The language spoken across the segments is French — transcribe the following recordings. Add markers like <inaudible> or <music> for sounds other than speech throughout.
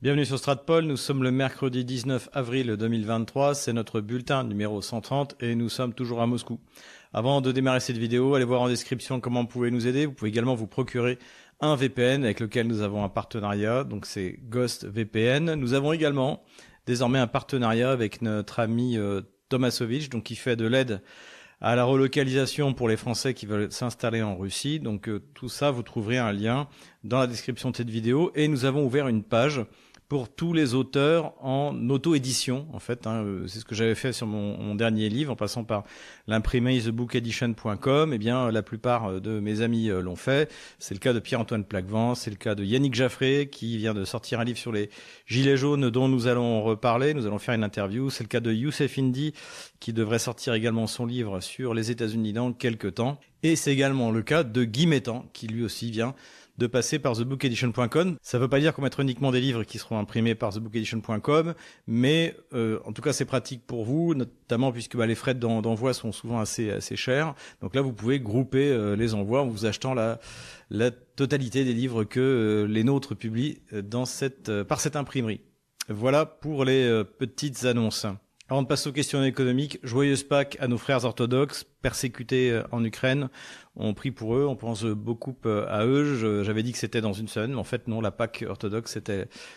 Bienvenue sur Stratpol, nous sommes le mercredi 19 avril 2023, c'est notre bulletin numéro 130 et nous sommes toujours à Moscou. Avant de démarrer cette vidéo, allez voir en description comment vous pouvez nous aider. Vous pouvez également vous procurer un VPN avec lequel nous avons un partenariat, donc c'est Ghost VPN. Nous avons également désormais un partenariat avec notre ami euh, Tomasovic, donc qui fait de l'aide à la relocalisation pour les Français qui veulent s'installer en Russie. Donc euh, tout ça, vous trouverez un lien dans la description de cette vidéo. Et nous avons ouvert une page pour tous les auteurs en auto-édition, en fait. Hein, euh, c'est ce que j'avais fait sur mon, dernier livre, en passant par l'imprimerie thebookedition.com. Eh bien, la plupart euh, de mes amis euh, l'ont fait. C'est le cas de Pierre-Antoine Plaquevent, c'est le cas de Yannick Jaffré, qui vient de sortir un livre sur les gilets jaunes dont nous allons reparler. Nous allons faire une interview. C'est le cas de Youssef Indy, qui devrait sortir également son livre sur les États-Unis dans quelques temps. Et c'est également le cas de Guy Métan, qui lui aussi vient de passer par thebookedition.com. Ça ne veut pas dire qu'on mettra uniquement des livres qui seront imprimés par thebookedition.com, mais euh, en tout cas c'est pratique pour vous, notamment puisque bah, les frais d'envoi sont souvent assez assez chers. Donc là vous pouvez grouper euh, les envois en vous achetant la la totalité des livres que euh, les nôtres publient dans cette par cette imprimerie. Voilà pour les petites annonces. Avant de passer aux questions économiques, joyeuse Pâques à nos frères orthodoxes persécutés euh, en Ukraine. On prie pour eux, on pense beaucoup euh, à eux. J'avais dit que c'était dans une semaine, mais en fait non, la Pâques orthodoxe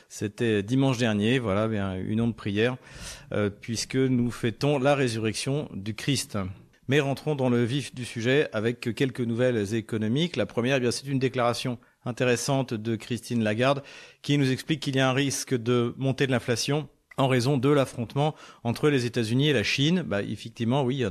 c'était dimanche dernier. Voilà, bien une onde de prière, euh, puisque nous fêtons la résurrection du Christ. Mais rentrons dans le vif du sujet avec quelques nouvelles économiques. La première, eh bien, c'est une déclaration intéressante de Christine Lagarde qui nous explique qu'il y a un risque de montée de l'inflation en raison de l'affrontement entre les États-Unis et la Chine. Bah, effectivement, oui,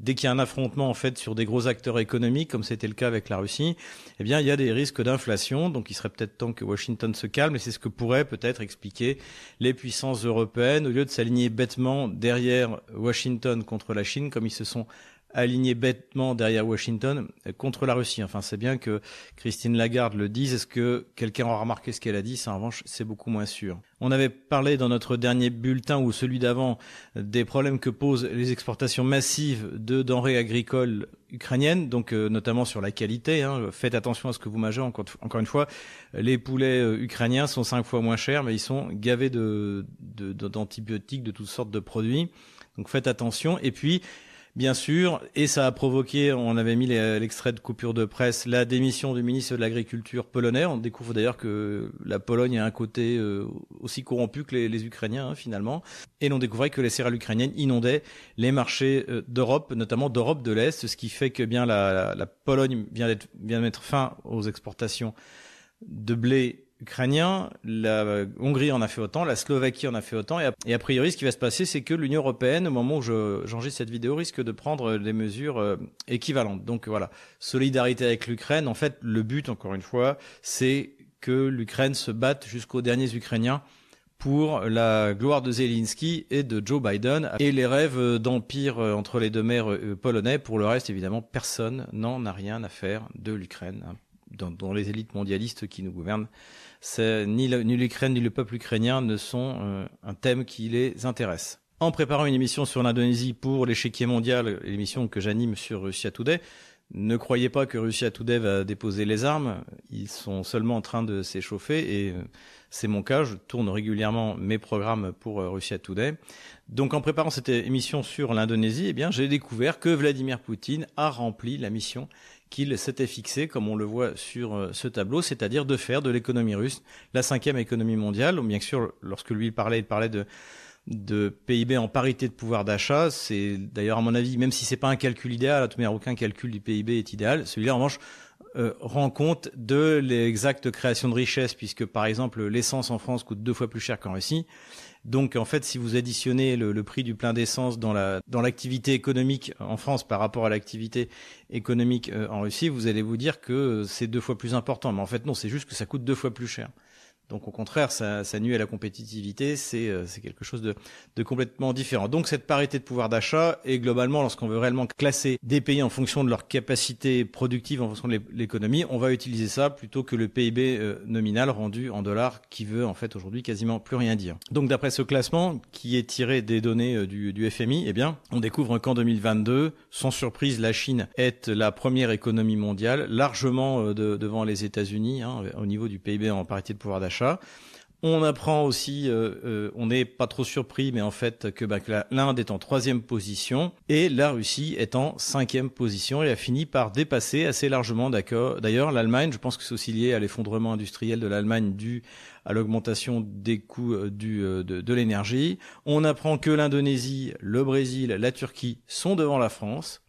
dès qu'il y a un affrontement en fait sur des gros acteurs économiques, comme c'était le cas avec la Russie, eh bien, il y a des risques d'inflation. Donc, il serait peut-être temps que Washington se calme. Et c'est ce que pourrait peut-être expliquer les puissances européennes, au lieu de s'aligner bêtement derrière Washington contre la Chine, comme ils se sont aligné bêtement derrière Washington contre la Russie. Enfin, c'est bien que Christine Lagarde le dise. Est-ce que quelqu'un aura remarqué ce qu'elle a dit? Ça, en revanche, c'est beaucoup moins sûr. On avait parlé dans notre dernier bulletin ou celui d'avant des problèmes que posent les exportations massives de denrées agricoles ukrainiennes, donc euh, notamment sur la qualité. Hein. Faites attention à ce que vous mangez. Encore, encore une fois, les poulets euh, ukrainiens sont cinq fois moins chers, mais ils sont gavés de d'antibiotiques, de, de toutes sortes de produits. Donc faites attention. Et puis bien sûr, et ça a provoqué, on avait mis l'extrait de coupure de presse, la démission du ministre de l'Agriculture polonais. On découvre d'ailleurs que la Pologne a un côté euh, aussi corrompu que les, Ukrainiens hein, finalement. Et l'on découvrait que les céréales ukrainiennes inondaient les marchés euh, d'Europe, notamment d'Europe de l'Est, ce qui fait que bien la, Pologne vient de mettre fin aux exportations de blé ukrainien, la Hongrie en a fait autant, la Slovaquie en a fait autant, et a, priori, ce qui va se passer, c'est que l'Union européenne, au moment où j'enregistre cette vidéo, risque de prendre des mesures euh, équivalentes. Donc voilà, solidarité avec l'Ukraine. En fait, le but, encore une fois, c'est que l'Ukraine se batte jusqu'aux derniers Ukrainiens pour la gloire de Zelensky et de Joe Biden et les rêves d'empire euh, entre les deux mers euh, polonais. Pour le reste, évidemment, personne n'en a rien à faire de l'Ukraine. Dans, les élites mondialistes qui nous gouvernent, ni l'Ukraine ni, le peuple ukrainien ne sont euh, un thème qui les intéresse. En préparant une émission sur l'Indonésie pour l'échiquier mondial, l'émission que j'anime sur Russia Today, ne croyez pas que Russia Today va déposer les armes. Ils sont seulement en train de s'échauffer et euh, c'est mon cas. Je tourne régulièrement mes programmes pour euh, Russia Today. Donc, en préparant cette émission sur l'Indonésie, eh bien, j'ai découvert que Vladimir Poutine a rempli la mission qu'il s'était fixé, comme on le voit sur euh, ce tableau, c'est-à-dire de faire de l'économie russe la cinquième économie mondiale. Bien sûr, lorsque lui parlait, il parlait de de PIB en parité de pouvoir d'achat. C'est d'ailleurs à mon avis, même si c'est pas un calcul idéal, à tout manière aucun calcul du PIB est idéal. Celui-là en revanche euh, rend compte de l'exacte création de richesse, puisque par exemple l'essence en France coûte deux fois plus cher qu'en Russie. Donc en fait, si vous additionnez le, prix du plein d'essence dans la dans l'activité économique en France par rapport à l'activité économique euh, en Russie, vous allez vous dire que c'est deux fois plus important. Mais en fait non, c'est juste que ça coûte deux fois plus cher. Donc au contraire, ça, ça nuit à la compétitivité, c'est euh, quelque chose de, de, complètement différent. Donc cette parité de pouvoir d'achat, et globalement, lorsqu'on veut réellement classer des pays en fonction de leur capacité productive, en fonction de l'économie, on va utiliser ça plutôt que le PIB euh, nominal rendu en dollars, qui veut en fait aujourd'hui quasiment plus rien dire. Donc d'après ce classement, qui est tiré des données euh, du, du FMI, eh bien, on découvre qu'en 2022, sans surprise, la Chine est la première économie mondiale, largement de, devant les États-Unis hein, au niveau du PIB en parité de pouvoir d'achat. On apprend aussi, euh, euh, on n'est pas trop surpris, mais en fait que, bah, l'Inde est en troisième position et la Russie est en cinquième position et a fini par dépasser assez largement. D'ailleurs, l'Allemagne, je pense que c'est aussi lié à l'effondrement industriel de l'Allemagne dû à l'augmentation des coûts euh, de l'énergie. On apprend que l'Indonésie, le Brésil, la Turquie sont devant la France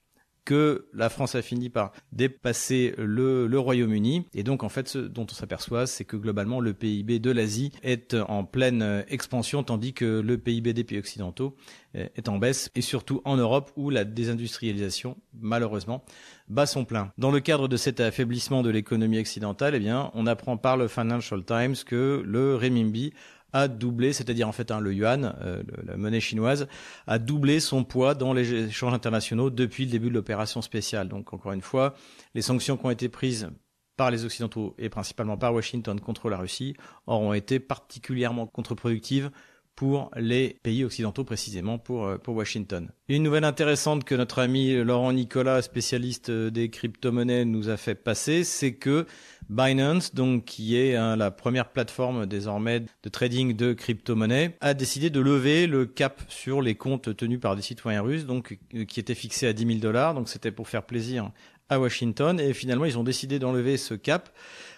que la France a fini par dépasser le, Royaume-Uni. Et donc, en fait, ce dont on s'aperçoit, c'est que globalement, le PIB de l'Asie est en pleine expansion, tandis que le PIB des pays occidentaux est en baisse, et surtout en Europe, où la désindustrialisation, malheureusement, bat son plein. Dans le cadre de cet affaiblissement de l'économie occidentale, eh bien, on apprend par le Financial Times que le renminbi a doublé, c'est-à-dire en fait hein, le yuan, euh, la monnaie chinoise, a doublé son poids dans les échanges internationaux depuis le début de l'opération spéciale. Donc encore une fois, les sanctions qui ont été prises par les Occidentaux et principalement par Washington contre la Russie auront été particulièrement contre-productives pour les pays occidentaux, précisément pour, euh, pour Washington. Une nouvelle intéressante que notre ami Laurent Nicolas, spécialiste euh, des crypto-monnaies, nous a fait passer, c'est que Binance, donc qui est hein, la première plateforme désormais de trading de crypto-monnaies, a décidé de lever le cap sur les comptes tenus par des citoyens russes, donc euh, qui était fixé à 10 000 dollars. Donc c'était pour faire plaisir à Washington, et finalement ils ont décidé d'enlever ce cap.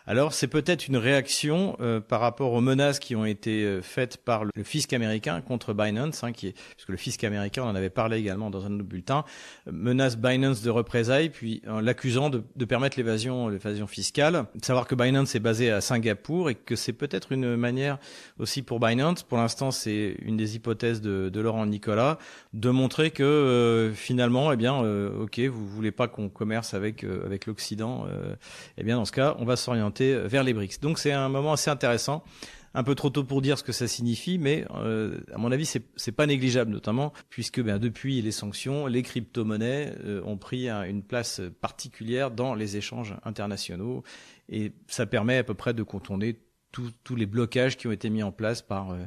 Alors c'est peut-être une réaction euh, par rapport aux menaces qui ont été euh, faites par le, fisc américain contre Binance, hein, qui est, puisque le fisc américain, on en avait parlé également dans un autre bulletin, menace Binance de représailles, puis en l'accusant de, de, permettre l'évasion, l'évasion fiscale. savoir que Binance est basé à Singapour et que c'est peut-être une manière aussi pour Binance, pour l'instant c'est une des hypothèses de, de, Laurent Nicolas, de montrer que euh, finalement, eh bien, ok, vous voulez pas qu'on commerce avec avec l'Occident, eh bien dans ce cas, on va s'orienter vers les BRICS. Donc c'est un moment assez intéressant. Un peu trop tôt pour dire ce que ça signifie, mais euh, à mon avis, c'est pas négligeable, notamment puisque ben, depuis les sanctions, les crypto-monnaies euh, ont pris une place particulière dans les échanges internationaux, et ça permet à peu près de contourner tous les blocages qui ont été mis en place par euh,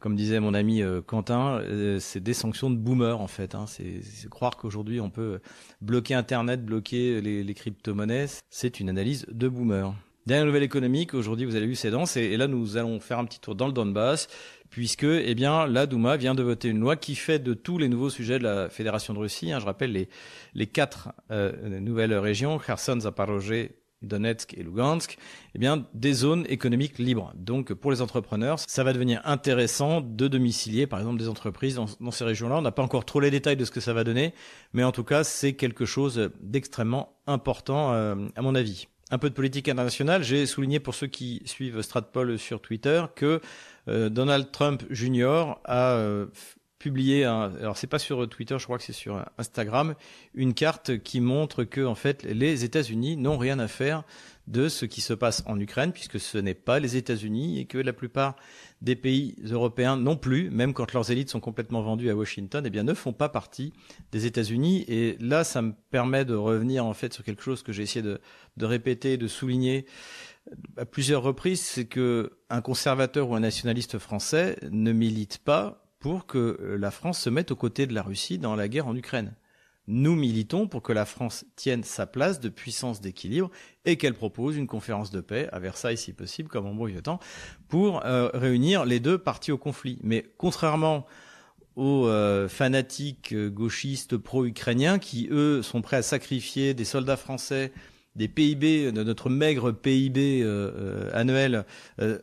comme disait mon ami Quentin, c'est des sanctions de boomer en fait. Hein. C'est croire qu'aujourd'hui on peut bloquer Internet, bloquer les, les crypto-monnaies, c'est une analyse de boomer. Dernière nouvelle économique, aujourd'hui vous avez vu c'est dense, et, là nous allons faire un petit tour dans le Donbass, puisque eh bien la Douma vient de voter une loi qui fait de tous les nouveaux sujets de la Fédération de Russie, hein, je rappelle les, quatre euh, nouvelles régions, Kherson, Zaporozhye, Donetsk et Lugansk, eh bien, des zones économiques libres. Donc, pour les entrepreneurs, ça va devenir intéressant de domicilier, par exemple, des entreprises dans, dans ces régions-là. On n'a pas encore trop les détails de ce que ça va donner, mais en tout cas, c'est quelque chose d'extrêmement important, euh, à mon avis un peu de politique internationale, j'ai souligné pour ceux qui suivent Stratpol sur Twitter que euh, Donald Trump Jr. a euh, publié, alors c'est pas sur Twitter, je crois que c'est sur Instagram, une carte qui montre que en fait les États-Unis n'ont rien à faire de ce qui se passe en Ukraine, puisque ce n'est pas les États-Unis et que la plupart des pays européens non plus, même quand leurs élites sont complètement vendues à Washington, eh bien ne font pas partie des États-Unis. Et là, ça me permet de revenir en fait sur quelque chose que j'ai essayé de, de répéter, de souligner à plusieurs reprises, c'est que un conservateur ou un nationaliste français ne milite pas pour que la France se mette aux côtés de la Russie dans la guerre en Ukraine. Nous militons pour que la France tienne sa place de puissance d'équilibre et qu'elle propose une conférence de paix à Versailles si possible, comme en bon vieux temps, pour euh, réunir les deux parties au conflit. Mais contrairement aux euh, fanatiques euh, gauchistes pro-ukrainiens qui, eux, sont prêts à sacrifier des soldats français des PIB, de notre maigre PIB annuel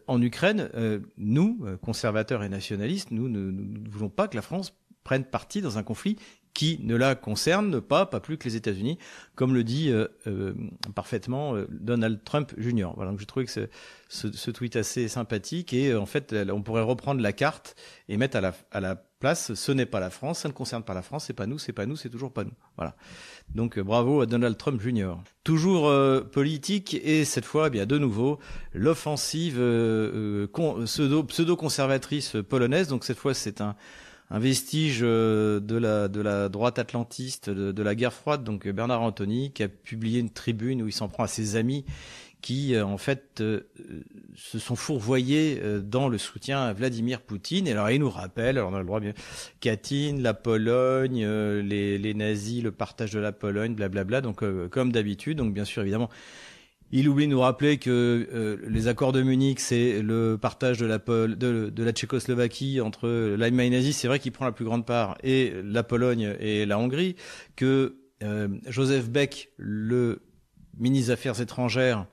en Ukraine, nous, conservateurs et nationalistes, nous ne voulons pas que la France prenne parti dans un conflit qui ne la concerne pas, pas plus que les États-Unis, comme le dit euh, euh, parfaitement euh, Donald Trump Jr. Voilà, donc j'ai trouvé que ce, ce, ce, tweet assez sympathique et en fait on pourrait reprendre la carte et mettre à la, à la place ce n'est pas la France, ça ne concerne pas la France, c'est pas nous, c'est pas nous, c'est toujours pas nous. Voilà. Donc bravo à Donald Trump Jr. Toujours politique et cette fois, eh bien de nouveau l'offensive pseudo, pseudo conservatrice polonaise. Donc cette fois c'est un un vestige euh, de la, droite atlantiste de, la guerre froide, donc Bernard Anthony, qui a publié une tribune où il s'en prend à ses amis qui euh, en fait euh, se sont fourvoyés dans le soutien à Vladimir Poutine. Et alors il nous rappelle, alors on a le droit bien, Katyn, la Pologne, les, les nazis, le partage de la Pologne, blablabla. Donc comme d'habitude, donc bien sûr évidemment Il oublie de nous rappeler que euh, les accords de Munich, c'est le partage de la, de, la Tchécoslovaquie entre l'Allemagne nazie, c'est vrai qu'il prend la plus grande part, et la Pologne et la Hongrie, que euh, Joseph Beck, le ministre des Affaires étrangères,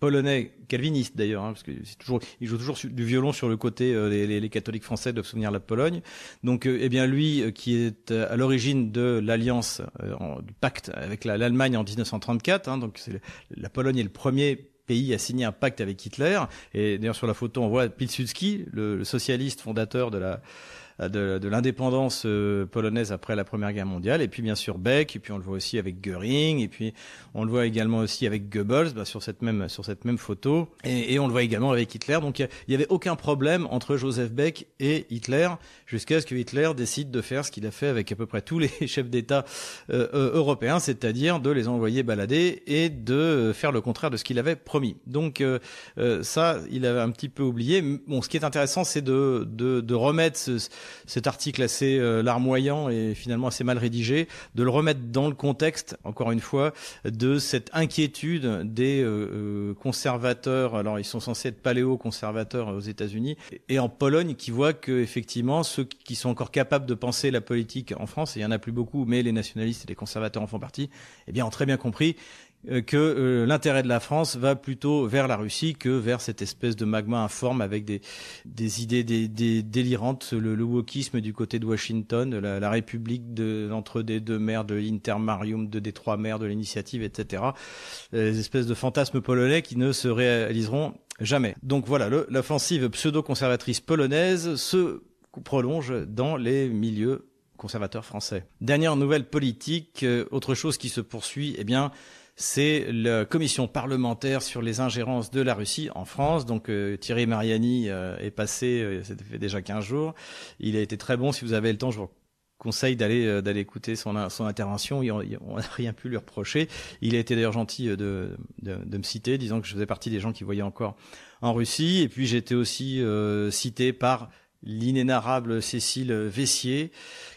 polonais, calviniste d'ailleurs, hein, parce que c'est toujours, il joue toujours du violon sur le côté. Euh, les, les, catholiques français doivent souvenir la Pologne. Donc, euh, eh bien lui, euh, qui est à l'origine de l'alliance, du pacte avec l'Allemagne en 1934. Hein, donc, la Pologne est le premier pays à signer un pacte avec Hitler. Et d'ailleurs sur la photo, on voit Pilsudski, le socialiste fondateur de la de, de l'indépendance euh, polonaise après la Première Guerre mondiale. Et puis bien sûr Beck, et puis on le voit aussi avec Goering, et puis on le voit également aussi avec Goebbels bah, sur cette même sur cette même photo, et, et on le voit également avec Hitler. Donc il n'y avait aucun problème entre Joseph Beck et Hitler jusqu'à ce que Hitler décide de faire ce qu'il a fait avec à peu près tous les <laughs> chefs d'État euh, euh, européens, c'est-à-dire de les envoyer balader et de faire le contraire de ce qu'il avait promis. Donc ça, il avait un petit peu oublié. Bon, ce qui est intéressant, c'est de, de, de remettre ce, cet article assez euh, larmoyant et finalement assez mal rédigé, de le remettre dans le contexte, encore une fois, de cette inquiétude des euh, euh, conservateurs. Alors ils sont censés être paléo-conservateurs aux États-Unis et en Pologne, qui voient que effectivement ceux qui sont encore capables de penser la politique en France, et il y en a plus beaucoup, mais les nationalistes et les conservateurs en font partie, eh bien ont très bien compris que euh, l'intérêt de la France va plutôt vers la Russie que vers cette espèce de magma informe avec des, des idées délirantes, le, le, wokisme du côté de Washington, la, la République de l'entre des deux mers, de l'Intermarium, de des trois mers, de l'initiative, etc. Les espèces de fantasmes polonais qui ne se réaliseront jamais. Donc voilà, l'offensive pseudo-conservatrice polonaise se prolonge dans les milieux conservateurs français. Dernière nouvelle politique, euh, autre chose qui se poursuit, eh bien, c'est la commission parlementaire sur les ingérences de la Russie en France. Donc euh, Thierry Mariani euh, est passé, euh, ça fait déjà 15 jours. Il a été très bon. Si vous avez le temps, je vous conseille d'aller d'aller écouter son, intervention. on n'a rien pu lui reprocher. Il a été d'ailleurs gentil de, de, de, me citer, disant que je faisais partie des gens qui voyaient encore en Russie. Et puis j'ai été aussi cité par l'inénarrable Cécile Vessier,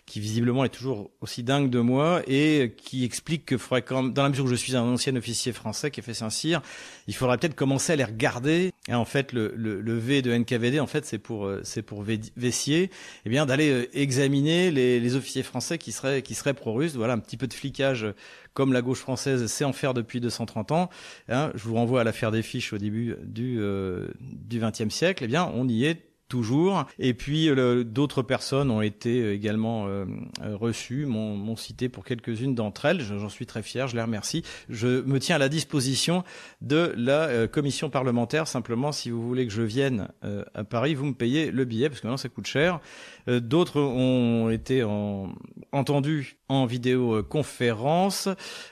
qui visiblement est toujours aussi dingue de moi et qui explique que faudrait quand dans la mesure où je suis un ancien officier français qui a fait Saint-Cyr, il faudrait peut-être commencer à les regarder. Et en fait, le, V de NKVD, en fait, c'est pour euh, c'est pour Vessier, eh bien d'aller euh, examiner les, officiers français qui seraient qui pro-russes. Voilà un petit peu de flicage comme la gauche française sait en faire depuis 230 ans. Hein, je vous renvoie à l'affaire des fiches au début du euh, du XXe siècle. Eh bien, on y est toujours. Et puis euh, d'autres personnes ont été euh, également euh, reçues, m'ont cité pour quelques-unes d'entre elles. J'en suis très fier, je les remercie. Je me tiens à la disposition de la commission parlementaire. Simplement, si vous voulez que je vienne à Paris, vous me payez le billet parce que maintenant ça coûte cher. D'autres ont été en, entendus en vidéoconférence.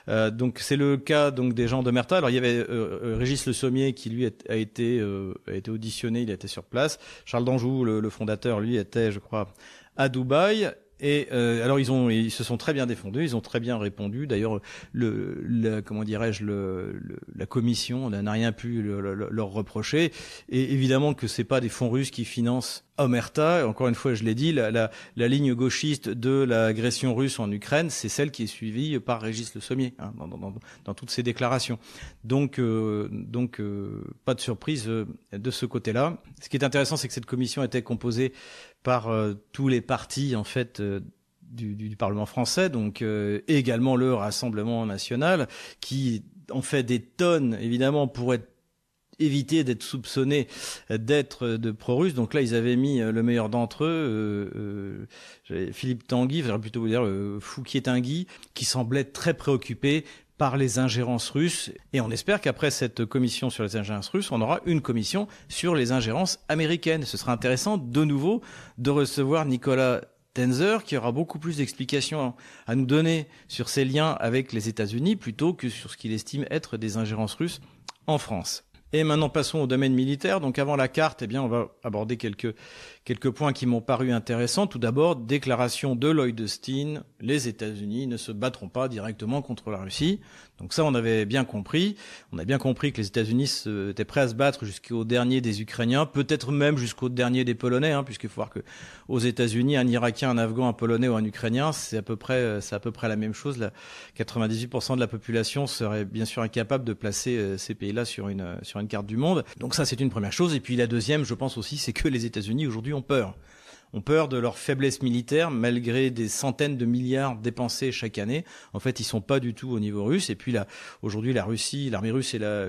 Euh, donc c'est le cas donc des gens de Merta. Alors il y avait Régis Le Sommier qui lui a été a été auditionné, il été sur place. Charles Danjou, le, fondateur, lui était, je crois, à Dubaï. Et euh, alors ils ont, ils se sont très bien défendus, ils ont très bien répondu. D'ailleurs, le, comment dirais-je, le, la commission n'a rien pu leur reprocher. Et évidemment que c'est pas des fonds russes qui financent Omerta. Encore une fois, je l'ai dit, la, la, la, ligne gauchiste de l'agression russe en Ukraine, c'est celle qui est suivie par Régis Le Sommier hein, dans, dans, dans, toutes ses déclarations. Donc, euh, donc euh, pas de surprise euh, de ce côté-là. Ce qui est intéressant, c'est que cette commission était composée par euh, tous les partis en fait euh, du, du, Parlement français, donc euh, également le Rassemblement national, qui en fait des tonnes évidemment pour éviter d'être soupçonné d'être de pro-russe. Donc là, ils avaient mis le meilleur d'entre eux, Philippe Tanguy, j'aurais plutôt vous dire euh, Fouquier Tanguy, qui semblait très préoccupé par les ingérences russes. Et on espère qu'après cette commission sur les ingérences russes, on aura une commission sur les ingérences américaines. Ce sera intéressant de nouveau de recevoir Nicolas Tenzer, qui aura beaucoup plus d'explications à nous donner sur ses liens avec les États-Unis plutôt que sur ce qu'il estime être des ingérences russes en France. Et maintenant passons au domaine militaire. Donc avant la carte, eh bien on va aborder quelques quelques points qui m'ont paru intéressants. Tout d'abord, déclaration de Lloyd Austin, les États-Unis ne se battront pas directement contre la Russie. Donc ça, on avait bien compris. On a bien compris que les États-Unis étaient prêts à se battre jusqu'au dernier des Ukrainiens, peut-être même jusqu'au dernier des Polonais, hein, puisqu'il faut voir que aux États-Unis, un Irakien, un Afghan, un Polonais ou un Ukrainien, c'est à peu près, c'est à peu près la même chose. Là, 98% de la population serait bien sûr incapable de placer euh, ces pays-là sur une sur une carte du monde. Donc ça, c'est une première chose. Et puis la deuxième, je pense aussi, c'est que les États-Unis aujourd'hui ont peur ont peur de leur faiblesse militaire malgré des centaines de milliards dépensés chaque année. En fait, ils sont pas du tout au niveau russe. Et puis là, aujourd'hui, la Russie, l'armée russe est la,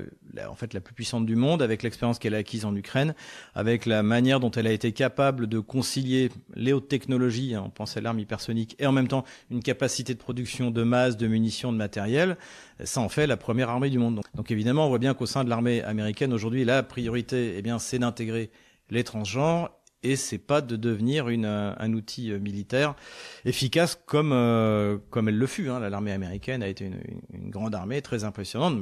en fait la plus puissante du monde avec l'expérience qu'elle a acquise en Ukraine, avec la manière dont elle a été capable de concilier les hautes technologies, hein, on pense à l'arme hypersonique, et en même temps une capacité de production de masse, de munitions, de matériel. Ça en fait la première armée du monde. Donc, évidemment, on voit bien qu'au sein de l'armée américaine aujourd'hui, la priorité, eh bien, c'est d'intégrer les transgenres et c'est pas de devenir une, un outil euh, militaire efficace comme euh, comme elle le fut. Hein. L'armée américaine a été une, une, grande armée très impressionnante,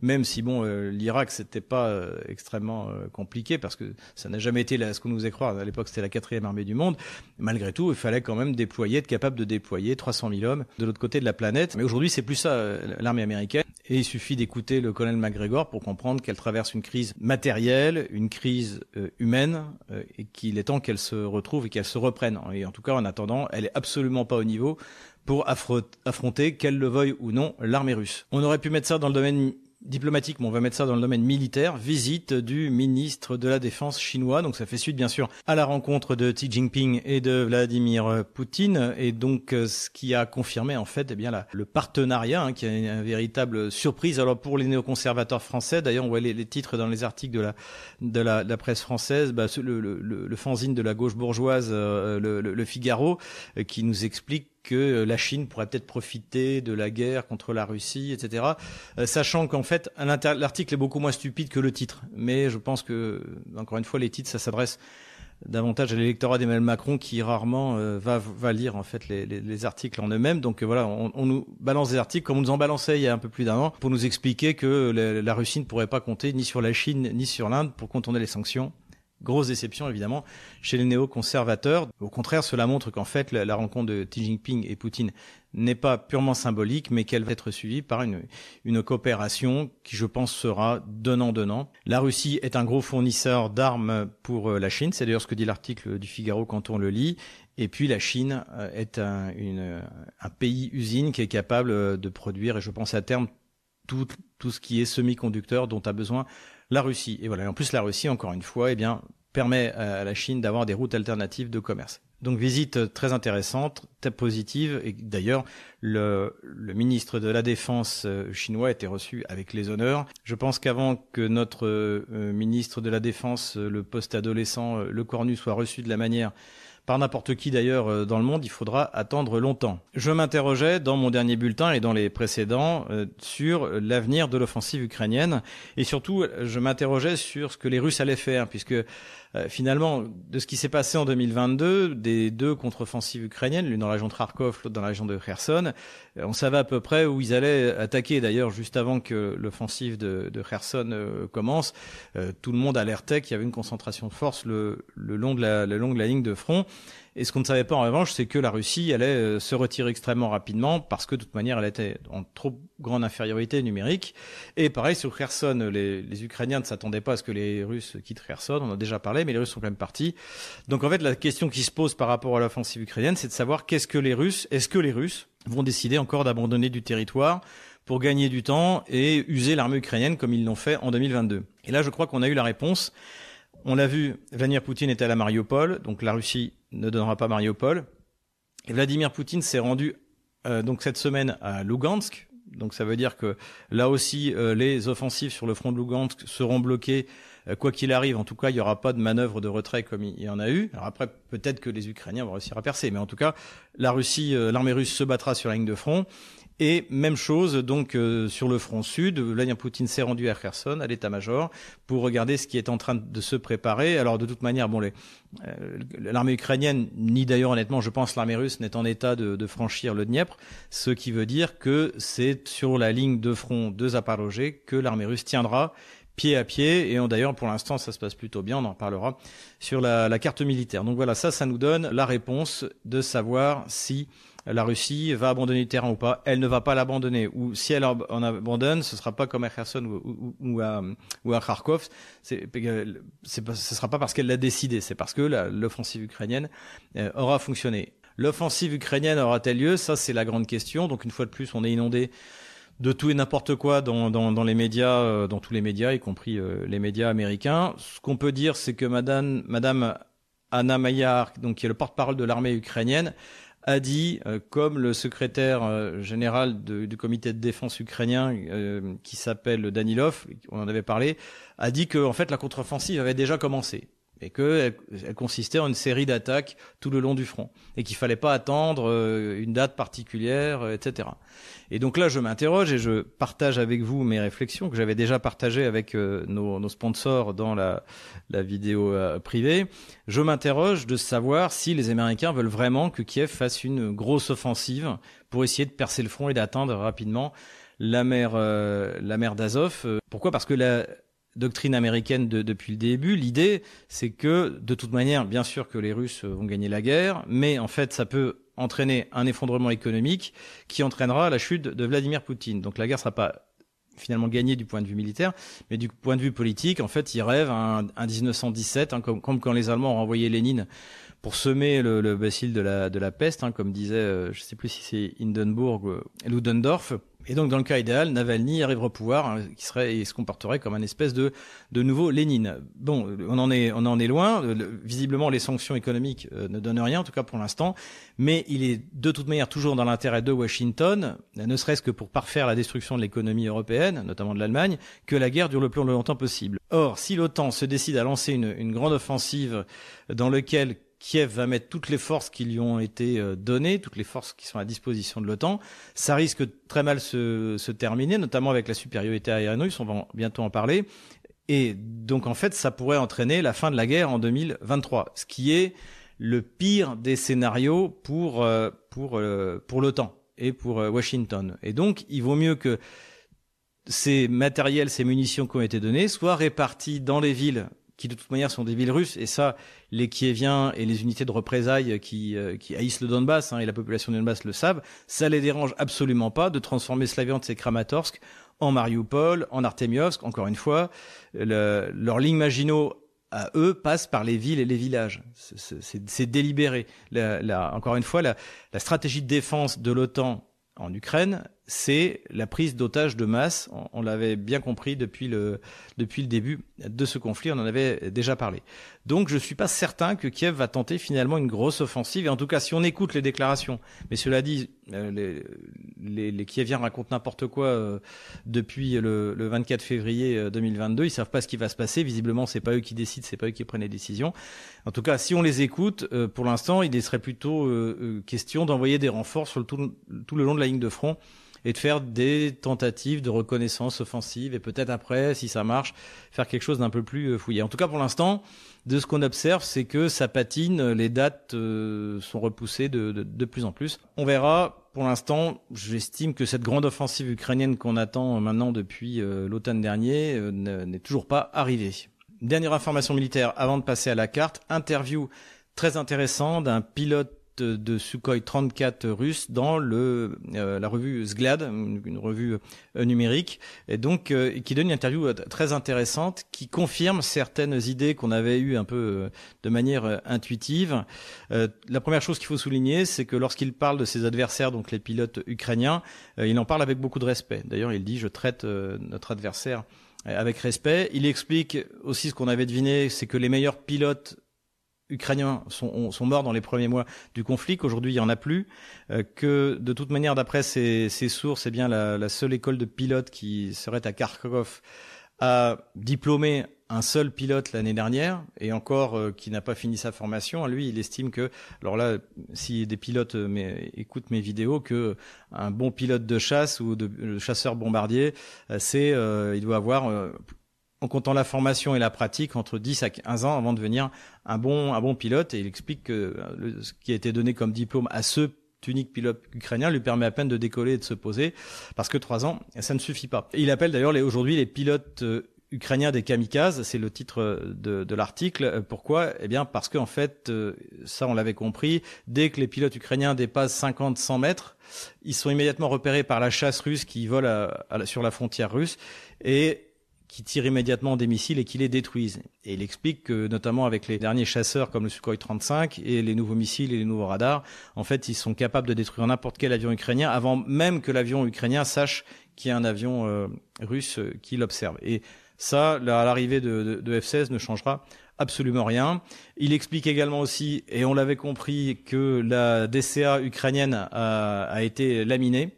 même si bon euh, l'Irak c'était pas extrêmement compliqué parce que ça n'a jamais été là, ce qu'on nous faisait croire. À l'époque c'était la quatrième armée du monde. Malgré tout, il fallait quand même déployer, être capable de déployer 300 000 hommes de l'autre côté de la planète. Mais aujourd'hui c'est plus ça l'armée américaine. Et il suffit d'écouter le colonel McGregor pour comprendre qu'elle traverse une crise matérielle, une crise humaine et qu'il temps qu'elle se retrouve et qu'elle se reprenne. Et en tout cas, en attendant, elle est absolument pas au niveau pour affronter, qu'elle le veuille ou non, l'armée russe. On aurait pu mettre ça dans le domaine diplomatique, mais on va mettre ça dans le domaine militaire, visite du ministre de la Défense chinois. Donc ça fait suite bien sûr à la rencontre de Xi Jinping et de Vladimir Poutine, et donc euh, ce qui a confirmé en fait eh bien le partenariat, hein, qui est une véritable surprise. Alors pour les néoconservateurs français, d'ailleurs on voit les, titres dans les articles de la de la, de la presse française, bah, le, le, le, fanzine de la gauche bourgeoise, euh, le, le, Figaro, euh, qui nous explique que euh, la Chine pourrait peut-être profiter de la guerre contre la Russie, etc. Euh, sachant qu'en fait, l'article est beaucoup moins stupide que le titre. Mais je pense que, encore une fois, les titres, ça s'adresse davantage à l'électorat d'Emmanuel Macron qui rarement euh, va, va lire en fait les, les, les articles en eux-mêmes. Donc voilà, on, on, nous balance des articles comme on nous en balançait il y a un peu plus d'un an pour nous expliquer que la Russie ne pourrait pas compter ni sur la Chine ni sur l'Inde pour contourner les sanctions. Grosse déception évidemment chez les néo-conservateurs. Au contraire, cela montre qu'en fait la, rencontre de Xi Jinping et Poutine n'est pas purement symbolique, mais qu'elle va être suivie par une, une coopération qui, je pense, sera donnant-donnant. La Russie est un gros fournisseur d'armes pour euh, la Chine. C'est d'ailleurs ce que dit l'article du Figaro quand on le lit. Et puis la Chine euh, est un, une, un pays usine qui est capable euh, de produire, et je pense à terme, tout, tout ce qui est semi-conducteur dont a besoin la Russie. Et voilà. en plus, la Russie, encore une fois, eh bien, permet à la Chine d'avoir des routes alternatives de commerce. Donc visite très intéressante, très positive. Et d'ailleurs, le, ministre de la Défense euh, chinois a été reçu avec les honneurs. Je pense qu'avant que notre euh, ministre de la Défense, euh, le post-adolescent, le Cornu, soit reçu de la manière par n'importe qui d'ailleurs euh, dans le monde, il faudra attendre longtemps. Je m'interrogeais dans mon dernier bulletin et dans les précédents euh, sur l'avenir de l'offensive ukrainienne et surtout je m'interrogeais sur ce que les Russes allaient faire puisque euh, finalement, de ce qui s'est passé en 2022, des deux contre-offensives ukrainiennes, l'une dans la région de Kharkov, l'autre dans la région de Kherson, on savait à peu près où ils allaient attaquer. D'ailleurs, juste avant que l'offensive de, de, Kherson commence, tout le monde alertait qu'il y avait une concentration de force le, le long de la, le long de la ligne de front. Et ce qu'on ne savait pas en revanche, c'est que la Russie allait euh, se retirer extrêmement rapidement parce que de toute manière, elle était en trop grande infériorité numérique. Et pareil sur Kherson, les, Ukrainiens ne s'attendaient pas à ce que les Russes quittent Kherson. On en a déjà parlé, mais les Russes sont quand même partis. Donc en fait, la question qui se pose par rapport à l'offensive ukrainienne, c'est de savoir qu'est-ce que les Russes, est-ce que les Russes vont décider encore d'abandonner du territoire pour gagner du temps et user l'armée ukrainienne comme ils l'ont fait en 2022. Et là, je crois qu'on a eu la réponse. On l'a vu, Vladimir Poutine était à la Mariupol, donc la Russie ne donnera pas Mariupol. Et Vladimir Poutine s'est rendu euh, donc cette semaine à Lugansk. Donc ça veut dire que là aussi euh, les offensives sur le front de Lugansk seront bloquées euh, quoi qu'il arrive. En tout cas, il n'y aura pas de manœuvre de retrait comme il y en a eu. Alors après, peut-être que les Ukrainiens vont réussir à percer, mais en tout cas, la Russie, l'armée russe se battra sur la ligne de front. Et même chose donc euh, sur le front sud, Vladimir Poutine s'est rendu à Kherson, à l'état-major, pour regarder ce qui est en train de se préparer. Alors de toute manière, bon, euh, l'armée ukrainienne, ni d'ailleurs honnêtement, je pense l'armée russe n'est en état de, de, franchir le Dniepr, ce qui veut dire que c'est sur la ligne de front de Zaporozhye que l'armée russe tiendra pied à pied. Et d'ailleurs, pour l'instant, ça se passe plutôt bien. On en reparlera sur la, la, carte militaire. Donc voilà, ça, ça nous donne la réponse de savoir si la Russie va abandonner le terrain ou pas. Elle ne va pas l'abandonner. Ou si elle en abandonne, ce sera pas comme à Kherson ou, à, Kharkov. C'est, ce sera pas parce qu'elle l'a décidé. C'est parce que l'offensive ukrainienne euh, aura fonctionné. L'offensive ukrainienne aura-t-elle lieu? Ça, c'est la grande question. Donc une fois de plus, on est inondé de tout et n'importe quoi dans, les médias, euh, dans tous les médias, y compris euh, les médias américains. Ce qu'on peut dire, c'est que Madame, Madame Anna Mayar, donc qui est le porte-parole de l'armée ukrainienne, a dit, euh, comme le secrétaire général du comité de défense ukrainien, qui s'appelle Danilov, on en avait parlé, a dit que en fait la contre-offensive avait déjà commencé et qu'elle elle consistait en une série d'attaques tout le long du front et qu'il fallait pas attendre euh, une date particulière, euh, etc. Et donc là, je m'interroge et je partage avec vous mes réflexions que j'avais déjà partagées avec euh, nos, nos, sponsors dans la, la vidéo privée. Je m'interroge de savoir si les Américains veulent vraiment que Kiev fasse une grosse offensive pour essayer de percer le front et d'atteindre rapidement la mer, la mer d'Azov. Pourquoi? Parce que la, doctrine américaine de, depuis le début. L'idée, c'est que de toute manière, bien sûr que les Russes vont gagner la guerre, mais en fait, ça peut entraîner un effondrement économique qui entraînera la chute de Vladimir Poutine. Donc la guerre sera pas finalement gagnée du point de vue militaire, mais du point de vue politique, en fait, ils rêvent un, un 1917, hein, comme, comme, quand les Allemands ont renvoyé Lénine pour semer le, le de la, de la peste, hein, comme disait, euh, je sais plus si c'est Hindenburg ou Ludendorff. Et donc, dans le cas idéal, Navalny arriverait au pouvoir, hein, qui serait et se comporterait comme un espèce de de nouveau Lénine. Bon, on en est on en est loin. visiblement, les sanctions économiques euh, ne donnent rien, en tout cas pour l'instant. Mais il est de toute manière toujours dans l'intérêt de Washington, ne serait-ce que pour parfaire la destruction de l'économie européenne, notamment de l'Allemagne, que la guerre dure le plus longtemps possible. Or, si l'OTAN se décide à lancer une, une grande offensive dans laquelle Kiev va mettre toutes les forces qui lui ont été euh, données, toutes les forces qui sont à disposition de l'OTAN. Ça risque très mal se, se terminer, notamment avec la supériorité aérienne russe, on va bientôt en parler. Et donc en fait, ça pourrait entraîner la fin de la guerre en 2023, ce qui est le pire des scénarios pour euh, pour euh, pour l'OTAN et pour Washington. Et donc, il vaut mieux que ces matériels, ces munitions qui ont été donnés soient répartis dans les villes qui de toute manière sont des villes russes, et ça, les Kieviens et les unités de représailles qui, euh, qui haïssent le Donbass, hein, et la population du Donbass le savent, ça les dérange absoluet pas de transformer Slaviansk et Kramatorsk en Mariupol, en Artemiovsk, encore une fois, le, leur ligne Maginot à eux passe par les villes et les villages. C'est délibéré. La, encore une fois, la, la stratégie de défense de l'OTAN en Ukraine, c'est la prise d'otages de masse. On, l'avait bien compris depuis le, depuis le début de ce conflit, on en avait déjà parlé. Donc je ne suis pas certain que Kiev va tenter finalement une grosse offensive, et en tout cas si on écoute les déclarations, mais cela dit, euh, les, les, les Kieviens racontent n'importe quoi euh, depuis le, le, 24 février 2022, euh, ils savent pas ce qui va se passer, visiblement c'est pas eux qui décident, c'est pas eux qui prennent les décisions. En tout cas, si on les écoute, pour l'instant, il serait plutôt question d'envoyer des renforts sur tout, le long de la ligne de front et de faire des tentatives de reconnaissance offensive et peut-être après, si ça marche, faire quelque chose d'un peu plus euh, fouillé. En tout cas, pour l'instant, de ce qu'on observe, c'est que ça patine, les dates euh, sont repoussées de, de, plus en plus. On verra. Pour l'instant, j'estime que cette grande offensive ukrainienne qu'on attend maintenant depuis euh, l'automne dernier n'est toujours pas arrivée. Dernière information militaire avant de passer à la carte. Interview très intéressant d'un pilote de Sukhoi 34 russe dans le euh, la revue Sglad, une, revue euh, numérique, et donc euh, qui donne une interview très intéressante qui confirme certaines idées qu'on avait eues un peu de manière intuitive. la première chose qu'il faut souligner, c'est que lorsqu'il parle de ses adversaires, donc les pilotes ukrainiens, il en parle avec beaucoup de respect. D'ailleurs, il dit je traite notre adversaire avec respect. Il explique aussi ce qu'on avait deviné, c'est que les meilleurs pilotes ukrainiens sont, morts dans les premiers mois du conflit, qu'aujourd'hui il y en a plus, euh, que de toute manière, d'après ces, ces, sources, c'est bien la, la, seule école de pilotes qui serait à Kharkov a diplômé un seul pilote l'année dernière et encore euh, qui n'a pas fini sa formation. Lui, il estime que, alors là, si des pilotes euh, mais, écoutent mes vidéos, que un bon pilote de chasse ou de chasseur bombardier, c'est, il doit avoir en comptant la formation et la pratique, entre 10 à 15 ans avant de devenir un bon, un bon pilote. Et il explique que euh, ce qui a été donné comme diplôme à ce unique pilote ukrainien lui permet à peine de décoller et de se poser, parce que trois ans, ça ne suffit pas. il appelle d'ailleurs aujourd'hui les pilotes euh, ukrainiens des kamikazes, c'est le titre de, de l'article. Pourquoi? Eh bien parce qu'en fait, ça on l'avait compris, dès que les pilotes ukrainiens dépassent 50-100 mètres, ils sont immédiatement repérés par la chasse russe qui vole sur la frontière russe et qui tire immédiatement des missiles et qui les détruisent. Et il explique que, notamment avec les derniers chasseurs comme le Sukhoi 35 et les nouveaux missiles et les nouveaux radars, en fait, ils sont capables de détruire n'importe quel avion ukrainien avant même que l'avion ukrainien sache qu'il y a un avion euh, russe euh, qui l'observe. Et ça, l'arrivée de, de, F-16 ne changera absolument rien. Il explique également aussi, et on l'avait compris, que la DCA ukrainienne a, été laminée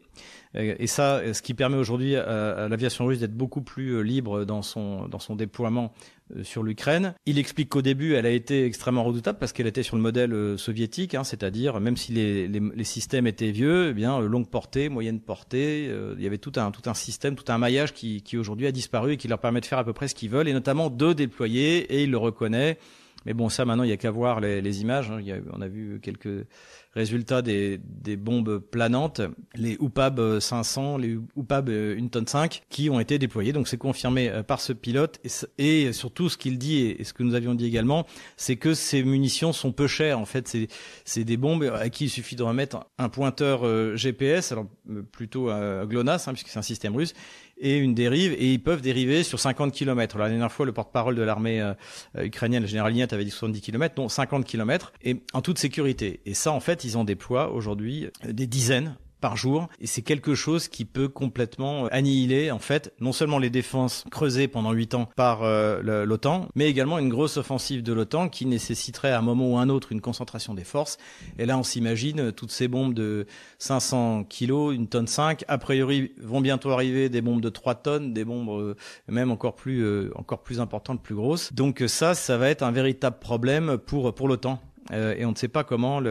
et ça, ce qui permet aujourd'hui à, l'aviation russe d'être beaucoup plus euh, libre dans son, dans son déploiement euh, sur l'Ukraine. Il explique qu'au début, elle a été extrêmement redoutable parce qu'elle était sur le modèle soviétique, hein, c'est-à-dire même si les, les, les, systèmes étaient vieux, eh bien longue portée, moyenne portée, il y avait tout un tout un système, tout un maillage qui, qui aujourd'hui a disparu et qui leur permet de faire à peu près ce qu'ils veulent et notamment de déployer. Et il le reconnaît. Mais bon, ça maintenant, il y a qu'à voir les, les images. Hein. Y a, on a vu quelques Résultat des, des bombes planantes, les UPAB 500, les UPAB 1 tonne 5, qui ont été déployées. Donc c'est confirmé euh, par ce pilote. Et, surtout, ce qu'il dit et ce que nous avions dit également, c'est que ces munitions sont peu chères. En fait, c'est des bombes à qui il suffit de remettre un pointeur euh, GPS, alors euh, plutôt à GLONASS, hein, puisque c'est un système russe, et une dérive, et ils peuvent dériver sur 50 km. La dernière fois, le porte-parole de l'armée euh, ukrainienne, le général Lignat, avait dit 70 km, donc 50 km, et en toute sécurité. Et ça, en fait, ils en déploient aujourd'hui des dizaines par jour. Et c'est quelque chose qui peut complètement annihiler, en fait, non seulement les défenses creusées pendant huit ans par euh, l'OTAN, mais également une grosse offensive de l'OTAN qui nécessiterait à un moment ou un autre une concentration des forces. Et là, on s'imagine euh, toutes ces bombes de 500 kilos, une tonne 5. A priori, vont bientôt arriver des bombes de 3 tonnes, des bombes euh, même encore plus, encore plus importantes, plus grosses. Donc ça, ça va être un véritable problème pour, pour l'OTAN. Euh, et on ne sait pas comment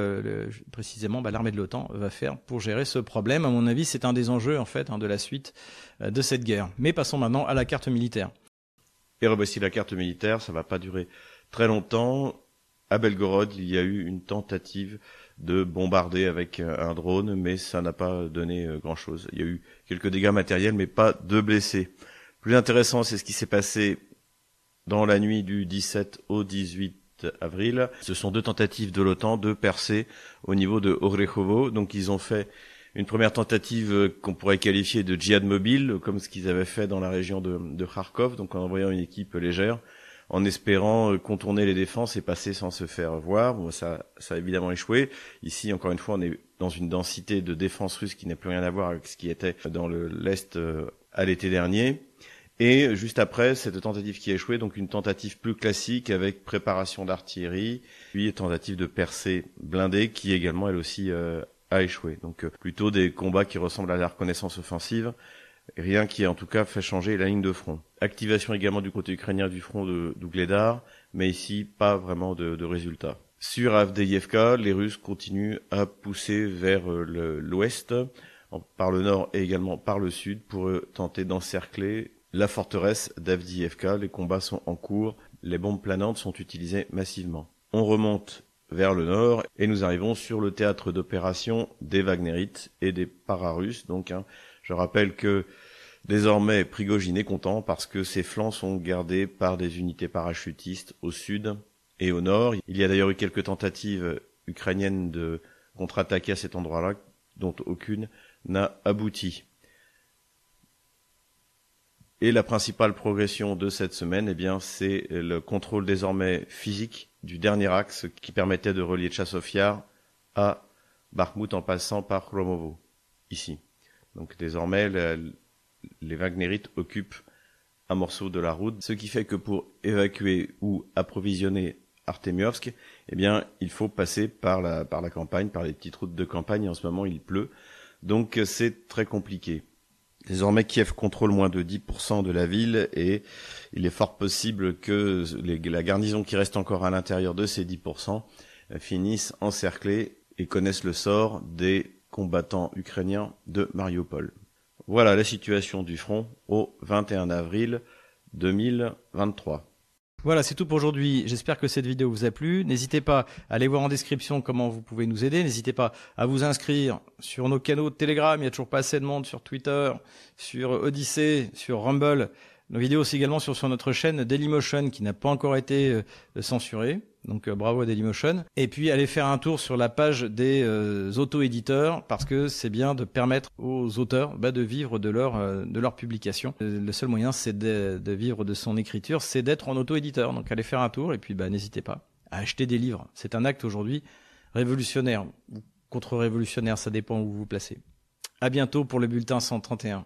précisément bah, l'armée de l'OTAN va faire pour gérer ce problème. À mon avis, c'est un des enjeux en fait hein, de la suite euh, de cette guerre. Mais passons maintenant à la carte militaire. Et voici la carte militaire, ça va pas durer très longtemps. À Belgorod, il y a eu une tentative de bombarder avec euh, un drone, mais ça n'a pas donné grand-chose. Il y a eu quelques dégâts matériels, mais pas de blessés. Plus intéressant, c'est ce qui s'est passé dans la nuit du 17 au 18 avril. Ce sont deux tentatives de l'OTAN de percer au niveau de Orehovo. Donc ils ont fait une première tentative qu'on pourrait qualifier de djihad mobile, comme ce qu'ils avaient fait dans la région de, Kharkov, donc en envoyant une équipe légère, en espérant contourner les défenses et passer sans se faire voir. Bon, ça, ça a évidemment échoué. Ici, encore une fois, on est dans une densité de défense russe qui n'a plus rien à voir avec ce qui était dans l'Est euh, à l'été dernier. Et juste après, cette tentative qui a échoué, donc une tentative plus classique avec préparation d'artillerie, puis tentative de percée blindée qui également elle aussi euh, a échoué. Donc euh, plutôt des combats qui ressemblent à la reconnaissance offensive, rien qui en tout cas fait changer la ligne de front. Activation également du côté ukrainien du front de d'Ougledar, mais ici pas vraiment de, de résultats. Sur Avdeyevka, les Russes continuent à pousser vers euh, l'ouest, par le nord et également par le sud, pour tenter d'encercler la forteresse d'Avdiivka, les combats sont en cours, les bombes planantes sont utilisées massivement. On remonte vers le nord et nous arrivons sur le théâtre d'opération des Wagnerites et des Pararusses. Donc, hein, je rappelle que désormais Prigogine est content parce que ses flancs sont gardés par des unités parachutistes au sud et au nord. Il y a d'ailleurs eu quelques tentatives ukrainiennes de contre-attaquer à cet endroit-là, dont aucune n'a abouti. Et la principale progression de cette semaine, eh bien, c'est le contrôle désormais physique du dernier axe qui permettait de relier Tchassofyar à Bakhmut en passant par Romovo, ici. Donc désormais, les Wagnerites occupent un morceau de la route, ce qui fait que pour évacuer ou approvisionner Artemiovsk, eh bien, il faut passer par la, par la campagne, par les petites routes de campagne. En ce moment, il pleut. Donc, c'est très compliqué. Désormais, Kiev contrôle moins de 10% de la ville et il est fort possible que la garnison qui reste encore à l'intérieur de ces 10% euh, finisse encerclée et connaisse le sort des combattants ukrainiens de Mariupol. Voilà la situation du front au 21 avril 2023. Voilà, c'est tout pour aujourd'hui. J'espère que cette vidéo vous a plu. N'hésitez pas à aller voir en description comment vous pouvez nous aider. N'hésitez pas à vous inscrire sur nos canaux de Telegram. Il n'y a toujours pas assez de monde sur Twitter, sur Odyssey, sur Rumble. Nos vidéos aussi également sur, sur notre chaîne Dailymotion qui n'a pas encore été euh, censurée. Donc euh, bravo à Dailymotion. Et puis allez faire un tour sur la page des euh, auto-éditeurs parce que c'est bien de permettre aux auteurs bah, de vivre de leur de leur publication. Le seul moyen c'est de, de, vivre de son écriture, c'est d'être en auto-éditeur. Donc allez faire un tour et puis bah, n'hésitez pas à acheter des livres. C'est un acte aujourd'hui révolutionnaire ou contre-révolutionnaire, ça dépend où vous vous placez. À bientôt pour le bulletin 131.